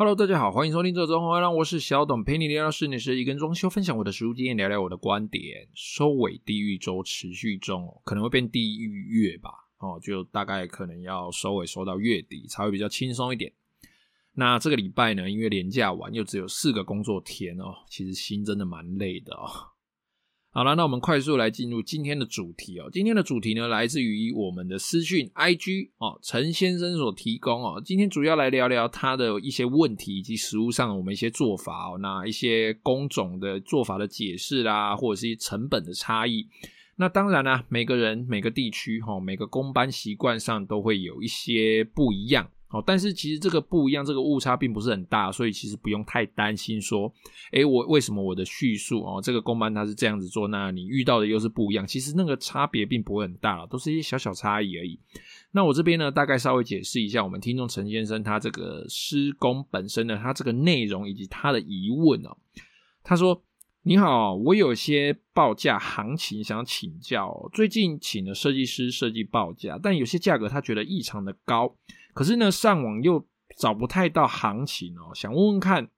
Hello，大家好，欢迎收听这周红让我是小董，陪你聊聊室内设计跟装修，分享我的实务经验，聊聊我的观点。收尾地狱周持续中，可能会变地狱月吧，哦，就大概可能要收尾收到月底才会比较轻松一点。那这个礼拜呢，因为连假完又只有四个工作天哦，其实心真的蛮累的哦。好了，那我们快速来进入今天的主题哦。今天的主题呢，来自于我们的私讯 IG 哦，陈先生所提供哦。今天主要来聊聊他的一些问题，以及实务上我们一些做法哦。那一些工种的做法的解释啦，或者是一些成本的差异。那当然啦，每个人每个地区哈，每个工班习惯上都会有一些不一样。哦，但是其实这个不一样，这个误差并不是很大，所以其实不用太担心说，诶，我为什么我的叙述哦，这个公班它是这样子做，那你遇到的又是不一样，其实那个差别并不会很大，都是一些小小差异而已。那我这边呢，大概稍微解释一下，我们听众陈先生他这个施工本身的他这个内容以及他的疑问哦。他说：“你好，我有些报价行情想请教，最近请了设计师设计报价，但有些价格他觉得异常的高。”可是呢，上网又找不太到行情哦，想问问看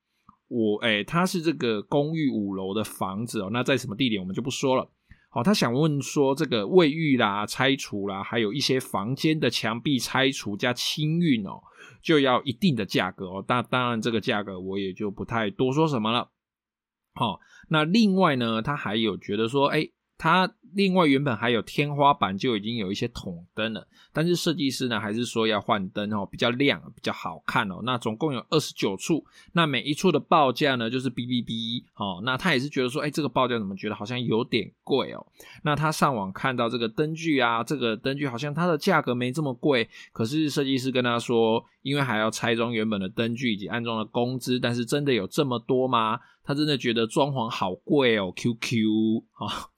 我，哎，他是这个公寓五楼的房子哦，那在什么地点我们就不说了。好，他想问说这个卫浴啦、拆除啦，还有一些房间的墙壁拆除加清运哦，就要一定的价格哦。当当然这个价格我也就不太多说什么了。好，那另外呢，他还有觉得说，哎。它另外原本还有天花板就已经有一些筒灯了，但是设计师呢还是说要换灯哦，比较亮，比较好看哦。那总共有二十九处，那每一处的报价呢就是哔哔哔哦。那他也是觉得说，哎，这个报价怎么觉得好像有点贵哦？那他上网看到这个灯具啊，这个灯具好像它的价格没这么贵，可是设计师跟他说，因为还要拆装原本的灯具以及安装的工资，但是真的有这么多吗？他真的觉得装潢好贵哦，QQ 啊。哦，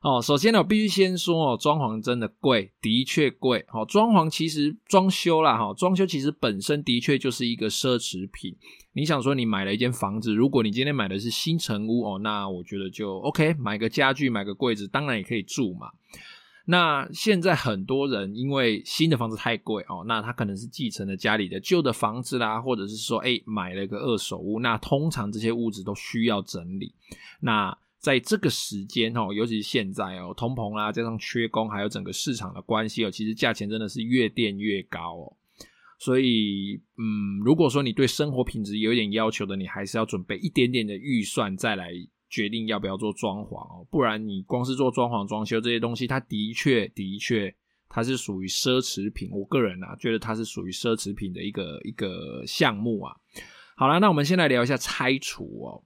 哦首先呢，我必须先说哦，装潢真的贵，的确贵。好，装潢其实装修啦，哈，装修其实本身的确就是一个奢侈品。你想说，你买了一间房子，如果你今天买的是新成屋哦，那我觉得就 OK，买个家具，买个柜子，当然也可以住嘛。那现在很多人因为新的房子太贵哦，那他可能是继承了家里的旧的房子啦，或者是说，哎，买了一个二手屋，那通常这些屋子都需要整理，那。在这个时间哦，尤其是现在哦，通膨啦，加上缺工，还有整个市场的关系哦，其实价钱真的是越垫越高哦。所以，嗯，如果说你对生活品质有一点要求的，你还是要准备一点点的预算，再来决定要不要做装潢哦。不然，你光是做装潢、装修这些东西，它的确的确它是属于奢侈品。我个人啊，觉得它是属于奢侈品的一个一个项目啊。好啦，那我们先来聊一下拆除哦。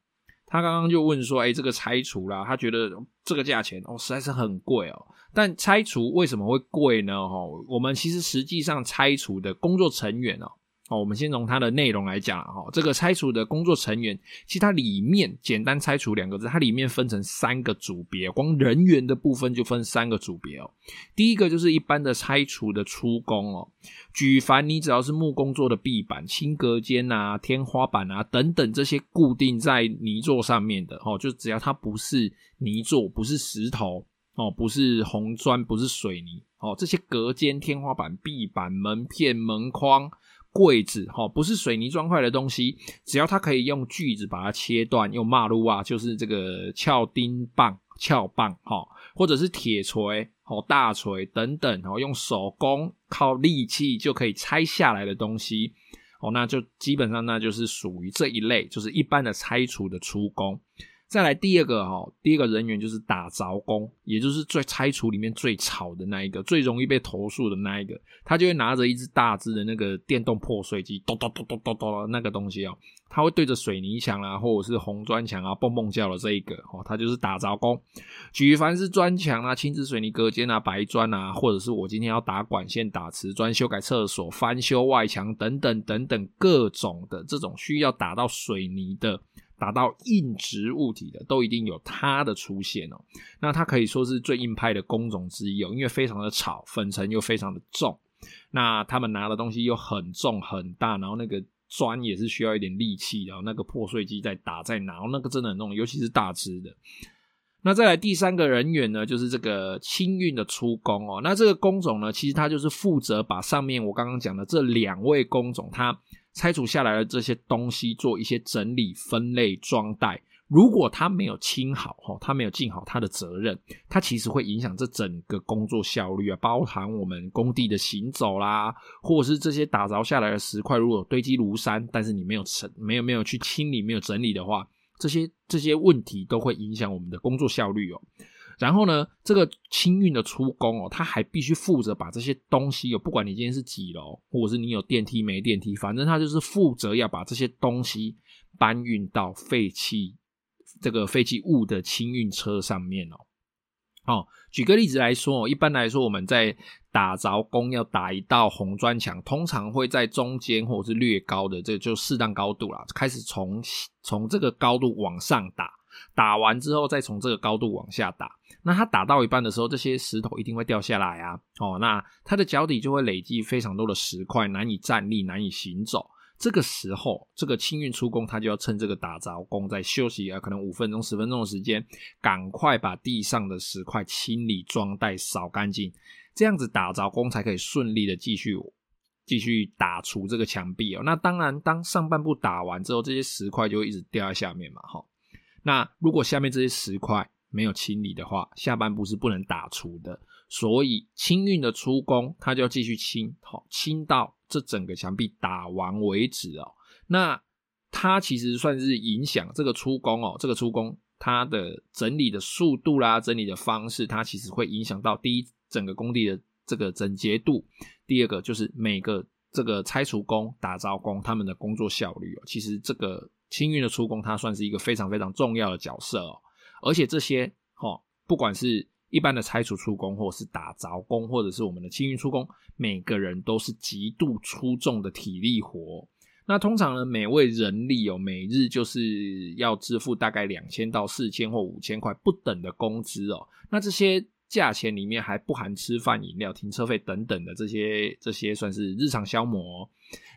他刚刚就问说：“哎，这个拆除啦，他觉得这个价钱哦，实在是很贵哦。但拆除为什么会贵呢？哦，我们其实实际上拆除的工作成员哦。”哦，我们先从它的内容来讲哈，这个拆除的工作成员，其实它里面简单拆除两个字，它里面分成三个组别，光人员的部分就分三个组别哦。第一个就是一般的拆除的出工哦，举凡你只要是木工做的壁板、轻隔间啊、天花板啊等等这些固定在泥座上面的哦，就只要它不是泥座，不是石头哦，不是红砖，不是水泥哦，这些隔间、天花板、壁板、门片、门框。柜子哈，不是水泥砖块的东西，只要它可以用锯子把它切断，用马路啊，就是这个撬钉棒、撬棒哈，或者是铁锤、哦大锤等等，哦用手工靠力气就可以拆下来的东西，哦那就基本上那就是属于这一类，就是一般的拆除的出工。再来第二个哈，第二个人员就是打凿工，也就是最拆除里面最吵的那一个，最容易被投诉的那一个，他就会拿着一支大支的那个电动破碎机，咚咚咚咚咚咚那个东西哦，他会对着水泥墙啊，或者是红砖墙啊，蹦蹦叫的这一个哦，他就是打凿工。举凡是砖墙啊、轻质水泥隔间啊、白砖啊，或者是我今天要打管线、打瓷砖、修改厕所、翻修外墙等等等等各种的这种需要打到水泥的。打到硬质物体的，都一定有它的出现哦。那它可以说是最硬派的工种之一哦，因为非常的吵，粉尘又非常的重。那他们拿的东西又很重很大，然后那个砖也是需要一点力气，然后那个破碎机在打在拿，那个真的很重，尤其是大只的。那再来第三个人员呢，就是这个清运的出工哦。那这个工种呢，其实他就是负责把上面我刚刚讲的这两位工种，他拆除下来的这些东西做一些整理、分类、装袋。如果他没有清好，哈，他没有尽好他的责任，他其实会影响这整个工作效率啊，包含我们工地的行走啦，或者是这些打凿下来的石块，如果堆积如山，但是你没有成，没有没有去清理，没有整理的话，这些这些问题都会影响我们的工作效率哦。然后呢，这个清运的出工哦，他还必须负责把这些东西哦，不管你今天是几楼，或者是你有电梯没电梯，反正他就是负责要把这些东西搬运到废弃。这个废弃物的清运车上面哦，哦，举个例子来说哦，一般来说我们在打凿工要打一道红砖墙，通常会在中间或者是略高的，这就适当高度啦，开始从从这个高度往上打，打完之后再从这个高度往下打。那它打到一半的时候，这些石头一定会掉下来啊，哦，那它的脚底就会累积非常多的石块，难以站立，难以行走。这个时候，这个清运出工，他就要趁这个打凿工在休息啊，可能五分钟、十分钟的时间，赶快把地上的石块清理、装袋、扫干净，这样子打凿工才可以顺利的继续继续打除这个墙壁哦。那当然，当上半部打完之后，这些石块就会一直掉在下面嘛，哈。那如果下面这些石块没有清理的话，下半部是不能打除的。所以清运的出工，他就要继续清，好，清到。这整个墙壁打完为止哦，那它其实算是影响这个出工哦，这个出工它的整理的速度啦，整理的方式，它其实会影响到第一整个工地的这个整洁度，第二个就是每个这个拆除工、打凿工他们的工作效率哦。其实这个清运的出工，它算是一个非常非常重要的角色哦，而且这些哦，不管是一般的拆除出工，或是打凿工，或者是我们的清运出工，每个人都是极度出众的体力活。那通常呢，每位人力哦，每日就是要支付大概两千到四千或五千块不等的工资哦。那这些价钱里面还不含吃饭、饮料、停车费等等的这些这些算是日常消磨。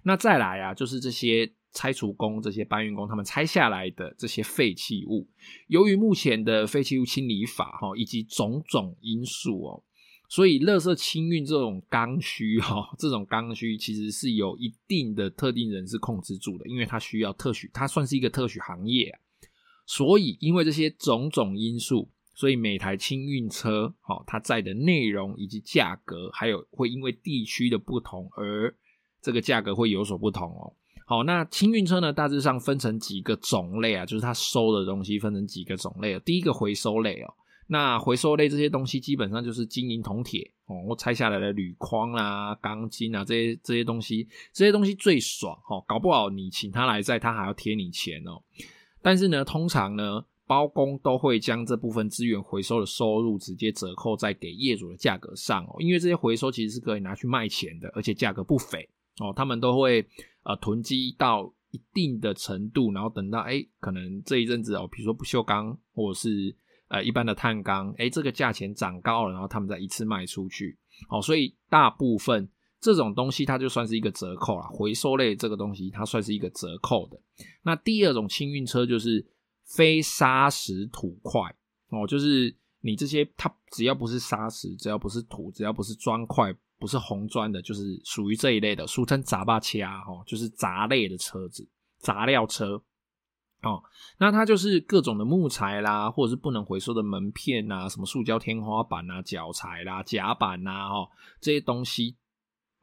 那再来啊，就是这些。拆除工这些搬运工，他们拆下来的这些废弃物，由于目前的废弃物清理法哈，以及种种因素哦，所以垃圾清运这种刚需哈，这种刚需其实是有一定的特定人士控制住的，因为它需要特许，它算是一个特许行业。所以因为这些种种因素，所以每台清运车哈，它载的内容以及价格，还有会因为地区的不同而这个价格会有所不同哦。好，那清运车呢，大致上分成几个种类啊，就是它收的东西分成几个种类。第一个回收类哦，那回收类这些东西基本上就是金银铜铁哦，我拆下来的铝框啊、钢筋啊这些这些东西，这些东西最爽哦，搞不好你请他来载，他还要贴你钱哦。但是呢，通常呢，包工都会将这部分资源回收的收入直接折扣在给业主的价格上哦，因为这些回收其实是可以拿去卖钱的，而且价格不菲哦，他们都会。呃，囤积到一定的程度，然后等到哎，可能这一阵子哦，比如说不锈钢或者是呃一般的碳钢，哎，这个价钱涨高了，然后他们再一次卖出去。哦，所以大部分这种东西它就算是一个折扣啦，回收类这个东西它算是一个折扣的。那第二种清运车就是非砂石土块哦，就是你这些它只要不是砂石，只要不是土，只要不是砖块。不是红砖的，就是属于这一类的，俗称杂巴车哈，就是杂类的车子，杂料车哦。那它就是各种的木材啦，或者是不能回收的门片啊，什么塑胶天花板啊、脚材啦、夹板呐，哈，这些东西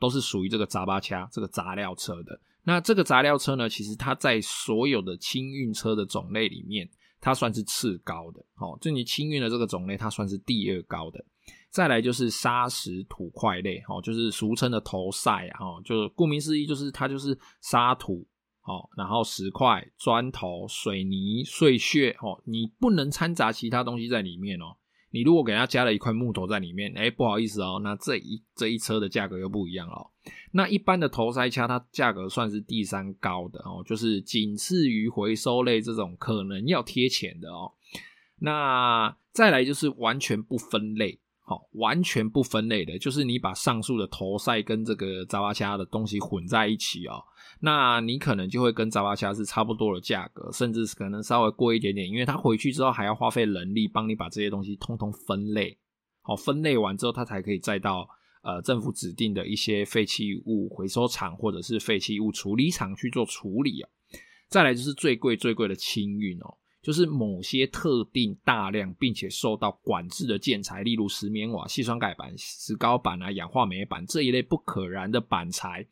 都是属于这个杂巴掐这个杂料车的。那这个杂料车呢，其实它在所有的清运车的种类里面，它算是次高的哦。就你清运的这个种类，它算是第二高的。再来就是砂石土块类，哦，就是俗称的头塞啊，哦，就顾名思义，就是它就是沙土，哦，然后石块、砖头、水泥碎屑，哦，你不能掺杂其他东西在里面哦。你如果给它加了一块木头在里面，哎，不好意思哦，那这一这一车的价格又不一样了。那一般的头塞车，它价格算是第三高的哦，就是仅次于回收类这种可能要贴钱的哦。那再来就是完全不分类。好，完全不分类的，就是你把上述的头塞跟这个杂巴掐的东西混在一起哦，那你可能就会跟杂巴掐是差不多的价格，甚至可能稍微贵一点点，因为他回去之后还要花费人力帮你把这些东西通通分类，好，分类完之后他才可以再到呃政府指定的一些废弃物回收厂或者是废弃物处理厂去做处理啊。再来就是最贵最贵的清运哦，就是某些特定大量并且受到管制的建材，例如石棉瓦、细酸钙板、石膏板啊、氧化镁板这一类不可燃的板材，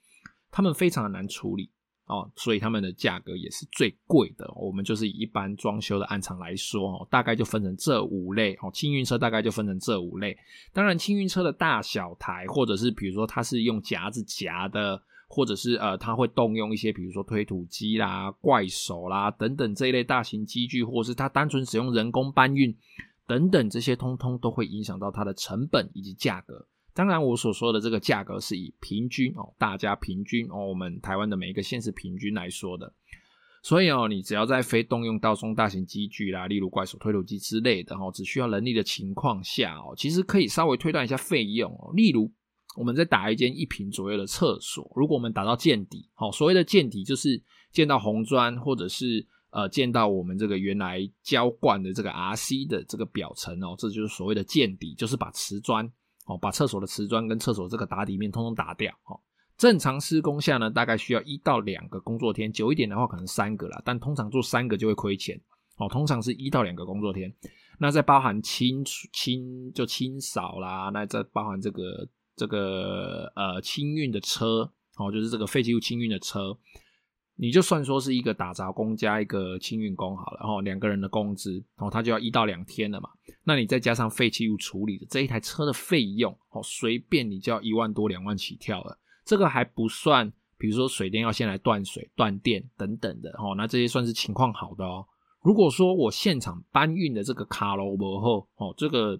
他们非常的难处理。哦，所以他们的价格也是最贵的。我们就是以一般装修的案场来说，哦，大概就分成这五类。哦，清运车大概就分成这五类。当然，清运车的大小台，或者是比如说它是用夹子夹的，或者是呃，它会动用一些比如说推土机啦、怪手啦等等这一类大型机具，或是它单纯使用人工搬运等等，这些通通都会影响到它的成本以及价格。当然，我所说的这个价格是以平均哦，大家平均哦，我们台湾的每一个县市平均来说的。所以哦，你只要在非动用到中大型机具啦，例如怪手、推土机之类的哦，只需要人力的情况下哦，其实可以稍微推断一下费用哦。例如，我们在打一间一坪左右的厕所，如果我们打到见底，哦，所谓的见底就是见到红砖，或者是呃见到我们这个原来浇灌的这个 RC 的这个表层哦，这就是所谓的见底，就是把瓷砖。哦，把厕所的瓷砖跟厕所这个打底面通通打掉。哦，正常施工下呢，大概需要一到两个工作天，久一点的话可能三个啦，但通常做三个就会亏钱。哦，通常是一到两个工作天。那再包含清清就清扫啦，那再包含这个这个呃清运的车，哦，就是这个废弃物清运的车。你就算说是一个打杂工加一个清运工好了，然后两个人的工资，然后他就要一到两天了嘛。那你再加上废弃物处理的这一台车的费用，哦，随便你就要一万多两万起跳了。这个还不算，比如说水电要先来断水、断电等等的，哦，那这些算是情况好的哦。如果说我现场搬运的这个卡罗伯后，哦，这个。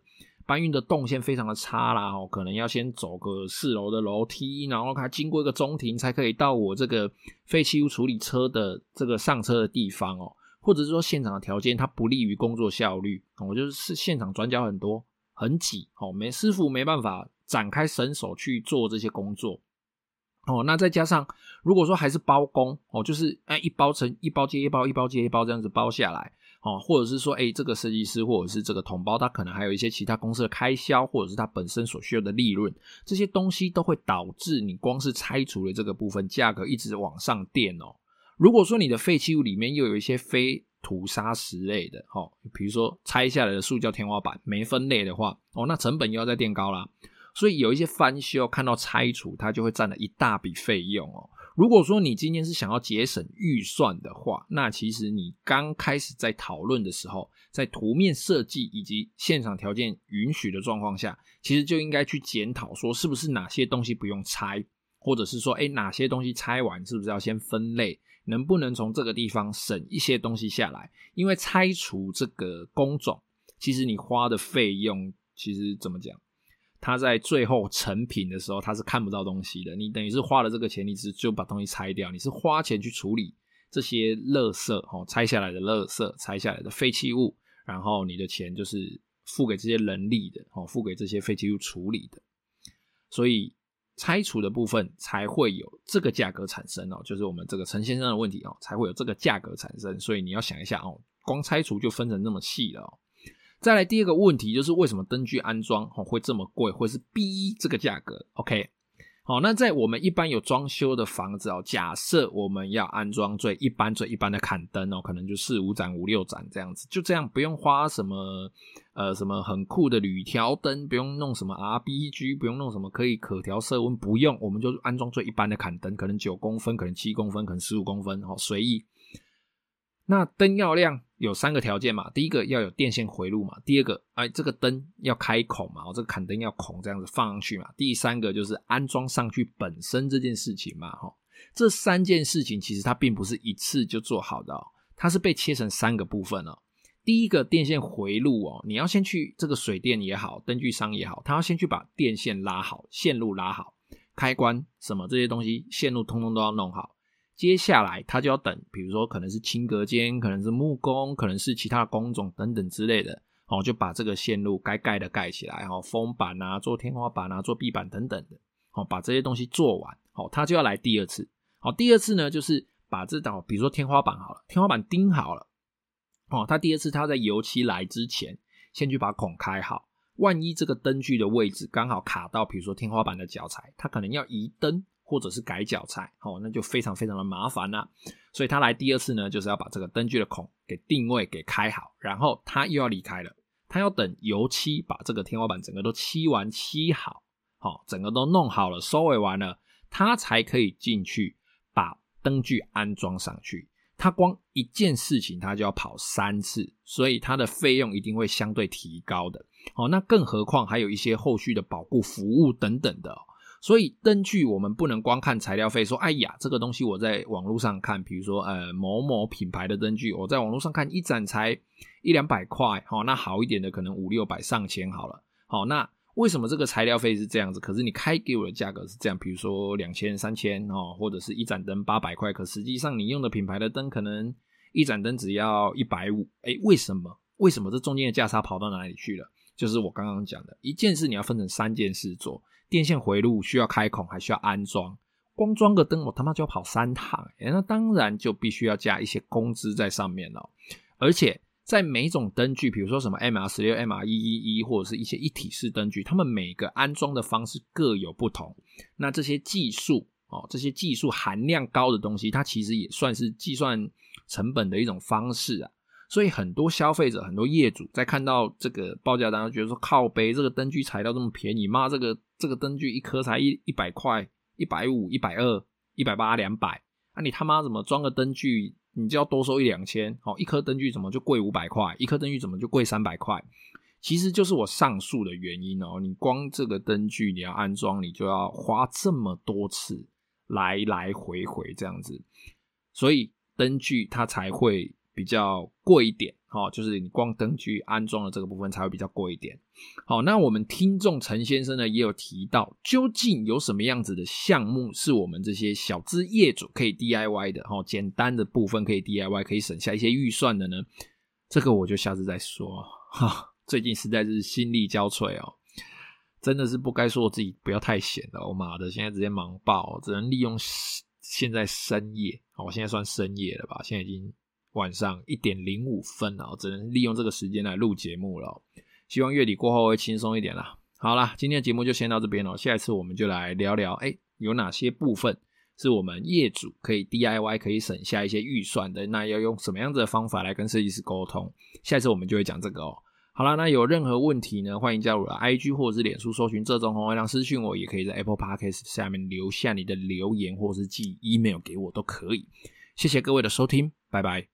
搬运的动线非常的差啦，哦，可能要先走个四楼的楼梯，然后它经过一个中庭，才可以到我这个废弃物处理车的这个上车的地方哦，或者是说现场的条件它不利于工作效率，我就是现场转角很多，很挤，哦，没师傅没办法展开身手去做这些工作，哦，那再加上如果说还是包工，哦，就是哎一包成一包接一包，一包接一包这样子包下来。哦，或者是说，诶，这个设计师或者是这个同胞，他可能还有一些其他公司的开销，或者是他本身所需要的利润，这些东西都会导致你光是拆除的这个部分价格一直往上垫哦。如果说你的废弃物里面又有一些非土砂石类的，哦，比如说拆下来的塑胶天花板没分类的话，哦，那成本又要再垫高啦。所以有一些翻修看到拆除，它就会占了一大笔费用哦。如果说你今天是想要节省预算的话，那其实你刚开始在讨论的时候，在图面设计以及现场条件允许的状况下，其实就应该去检讨说，是不是哪些东西不用拆，或者是说，诶，哪些东西拆完是不是要先分类，能不能从这个地方省一些东西下来？因为拆除这个工种，其实你花的费用，其实怎么讲？他在最后成品的时候，他是看不到东西的。你等于是花了这个钱，你只就把东西拆掉，你是花钱去处理这些垃圾哦，拆下来的垃圾，拆下来的废弃物，然后你的钱就是付给这些人力的哦，付给这些废弃物处理的，所以拆除的部分才会有这个价格产生哦，就是我们这个陈先生的问题哦，才会有这个价格产生。所以你要想一下哦，光拆除就分成那么细了哦。再来第二个问题就是为什么灯具安装会这么贵，会是 B 这个价格？OK，好，那在我们一般有装修的房子哦，假设我们要安装最一般最一般的砍灯哦，可能就四五盏五六盏这样子，就这样不用花什么呃什么很酷的铝条灯，不用弄什么 RBG，不用弄什么可以可调色温，不用，我们就安装最一般的砍灯，可能九公分，可能七公分，可能十五公分，哦，随意。那灯要亮有三个条件嘛，第一个要有电线回路嘛，第二个哎这个灯要开孔嘛，我这个砍灯要孔这样子放上去嘛，第三个就是安装上去本身这件事情嘛，哈，这三件事情其实它并不是一次就做好的哦，它是被切成三个部分哦。第一个电线回路哦，你要先去这个水电也好，灯具商也好，他要先去把电线拉好，线路拉好，开关什么这些东西线路通通都要弄好。接下来他就要等，比如说可能是清隔间，可能是木工，可能是其他的工种等等之类的，哦，就把这个线路该盖的盖起来，哦，封板啊，做天花板啊，做壁板等等的，哦，把这些东西做完，哦，他就要来第二次，好，哦，第二次呢就是把这道，比如说天花板好了，天花板钉好了，哦，他第二次他在油漆来之前，先去把孔开好。万一这个灯具的位置刚好卡到，比如说天花板的脚材，他可能要移灯或者是改脚材，哦，那就非常非常的麻烦啦。所以他来第二次呢，就是要把这个灯具的孔给定位给开好，然后他又要离开了，他要等油漆把这个天花板整个都漆完漆好，好，整个都弄好了，收尾完了，他才可以进去把灯具安装上去。他光一件事情，他就要跑三次，所以他的费用一定会相对提高的。好，那更何况还有一些后续的保护服务等等的。所以灯具我们不能光看材料费，说哎呀，这个东西我在网络上看，比如说呃某某品牌的灯具，我在网络上看一盏才一两百块，好，那好一点的可能五六百上千好了。好，那。为什么这个材料费是这样子？可是你开给我的价格是这样，比如说两千、三千哦，或者是一盏灯八百块，可实际上你用的品牌的灯可能一盏灯只要一百五。哎，为什么？为什么这中间的价差跑到哪里去了？就是我刚刚讲的一件事，你要分成三件事做：电线回路需要开孔，还需要安装。光装个灯，我他妈就要跑三趟，哎，那当然就必须要加一些工资在上面了，而且。在每种灯具，比如说什么 MR 十六、MR 一一一，或者是一些一体式灯具，它们每个安装的方式各有不同。那这些技术哦，这些技术含量高的东西，它其实也算是计算成本的一种方式啊。所以很多消费者、很多业主在看到这个报价单，觉得说靠背，这个灯具材料这么便宜，妈，这个这个灯具一颗才一一百块、一百五、一百二、一百八、两百，那你他妈怎么装个灯具？你就要多收一两千，哦，一颗灯具怎么就贵五百块？一颗灯具怎么就贵三百块？其实就是我上述的原因哦。你光这个灯具你要安装，你就要花这么多次来来回回这样子，所以灯具它才会比较贵一点。好，就是你光灯具安装的这个部分才会比较贵一点。好，那我们听众陈先生呢也有提到，究竟有什么样子的项目是我们这些小资业主可以 DIY 的？哈，简单的部分可以 DIY，可以省下一些预算的呢？这个我就下次再说。哈，最近实在是心力交瘁哦，真的是不该说我自己不要太闲了。我妈的，现在直接忙爆，只能利用现在深夜。我现在算深夜了吧？现在已经。晚上一点零五分啊，只能利用这个时间来录节目了。希望月底过后会轻松一点啦。好啦，今天的节目就先到这边了。下一次我们就来聊聊，哎，有哪些部分是我们业主可以 DIY 可以省下一些预算的？那要用什么样子的方法来跟设计师沟通？下一次我们就会讲这个哦。好啦，那有任何问题呢，欢迎加入了 IG 或者是脸书搜寻这种红月亮私讯我，也可以在 Apple Podcast 下面留下你的留言，或是寄 email 给我都可以。谢谢各位的收听，拜拜。